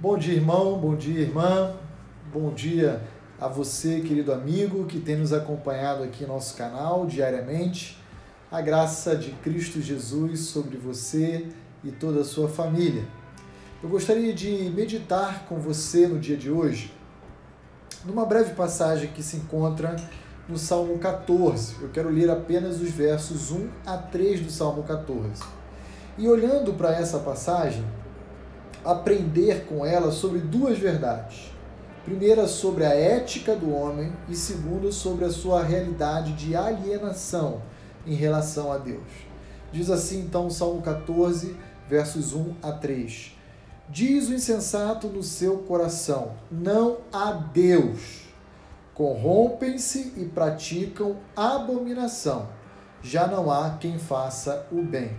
Bom dia, irmão, bom dia, irmã. Bom dia a você, querido amigo, que tem nos acompanhado aqui no nosso canal diariamente. A graça de Cristo Jesus sobre você e toda a sua família. Eu gostaria de meditar com você no dia de hoje numa breve passagem que se encontra no Salmo 14. Eu quero ler apenas os versos 1 a 3 do Salmo 14. E olhando para essa passagem, aprender com ela sobre duas verdades. Primeira, sobre a ética do homem, e segunda, sobre a sua realidade de alienação em relação a Deus. Diz assim então o Salmo 14, versos 1 a 3. Diz o insensato no seu coração: Não há Deus. Corrompem-se e praticam abominação. Já não há quem faça o bem.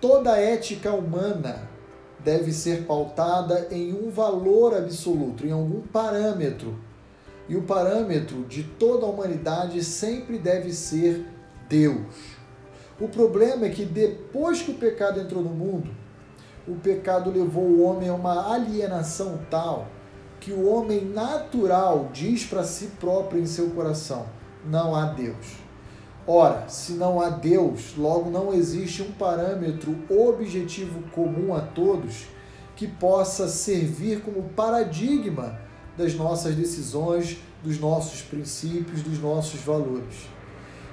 Toda ética humana deve ser pautada em um valor absoluto, em algum parâmetro. E o parâmetro de toda a humanidade sempre deve ser Deus. O problema é que depois que o pecado entrou no mundo, o pecado levou o homem a uma alienação tal que o homem natural diz para si próprio em seu coração: não há Deus. Ora, se não há Deus, logo não existe um parâmetro objetivo comum a todos que possa servir como paradigma das nossas decisões, dos nossos princípios, dos nossos valores.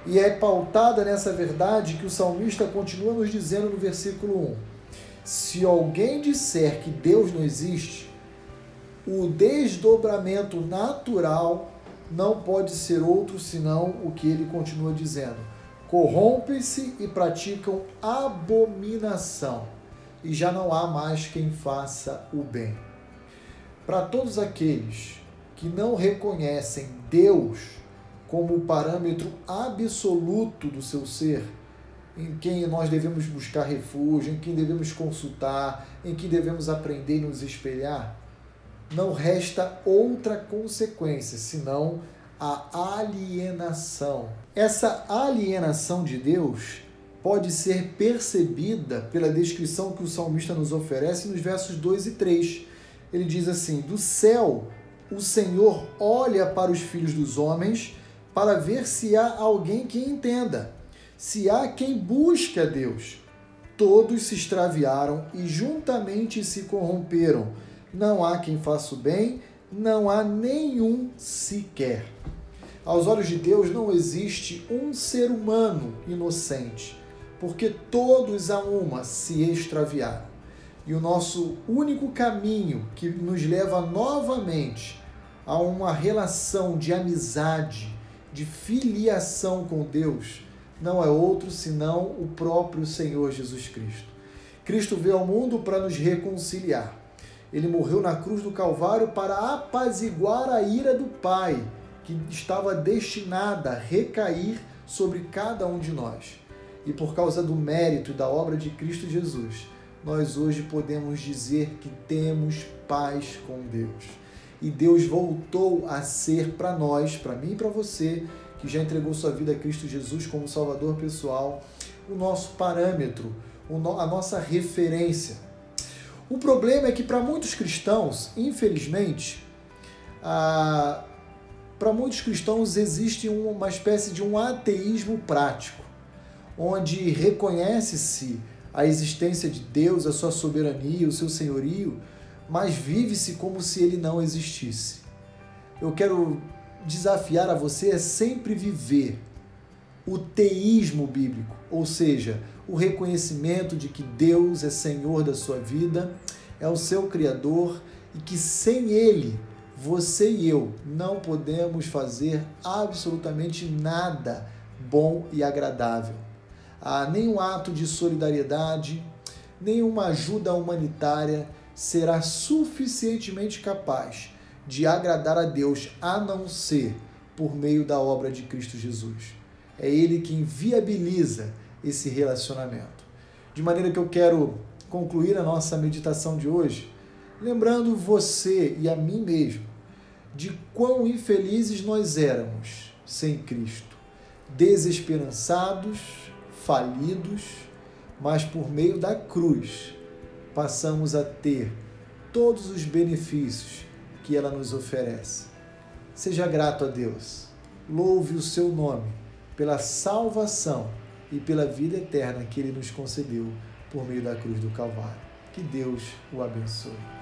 E é pautada nessa verdade que o salmista continua nos dizendo no versículo 1: Se alguém disser que Deus não existe, o desdobramento natural não pode ser outro senão o que ele continua dizendo: corrompem-se e praticam abominação, e já não há mais quem faça o bem. Para todos aqueles que não reconhecem Deus como o parâmetro absoluto do seu ser, em quem nós devemos buscar refúgio, em quem devemos consultar, em quem devemos aprender e nos espelhar, não resta outra consequência senão a alienação. Essa alienação de Deus pode ser percebida pela descrição que o salmista nos oferece nos versos 2 e 3. Ele diz assim: Do céu o Senhor olha para os filhos dos homens para ver se há alguém que entenda, se há quem busque a Deus. Todos se extraviaram e juntamente se corromperam não há quem faça o bem, não há nenhum sequer. Aos olhos de Deus não existe um ser humano inocente, porque todos a uma se extraviaram. E o nosso único caminho que nos leva novamente a uma relação de amizade, de filiação com Deus, não é outro senão o próprio Senhor Jesus Cristo. Cristo veio ao mundo para nos reconciliar. Ele morreu na cruz do Calvário para apaziguar a ira do Pai, que estava destinada a recair sobre cada um de nós. E por causa do mérito da obra de Cristo Jesus, nós hoje podemos dizer que temos paz com Deus. E Deus voltou a ser para nós, para mim e para você, que já entregou sua vida a Cristo Jesus como Salvador pessoal, o nosso parâmetro, a nossa referência o problema é que para muitos cristãos, infelizmente, ah, para muitos cristãos existe uma espécie de um ateísmo prático, onde reconhece-se a existência de Deus, a sua soberania, o seu senhorio, mas vive-se como se ele não existisse. Eu quero desafiar a você a sempre viver o teísmo bíblico, ou seja, o reconhecimento de que Deus é Senhor da sua vida, é o seu Criador e que sem Ele, você e eu não podemos fazer absolutamente nada bom e agradável. Ah, nenhum ato de solidariedade, nenhuma ajuda humanitária será suficientemente capaz de agradar a Deus a não ser por meio da obra de Cristo Jesus. É Ele quem viabiliza esse relacionamento. De maneira que eu quero concluir a nossa meditação de hoje lembrando você e a mim mesmo de quão infelizes nós éramos sem Cristo, desesperançados, falidos, mas por meio da cruz passamos a ter todos os benefícios que ela nos oferece. Seja grato a Deus. Louve o seu nome pela salvação e pela vida eterna que ele nos concedeu por meio da cruz do Calvário. Que Deus o abençoe.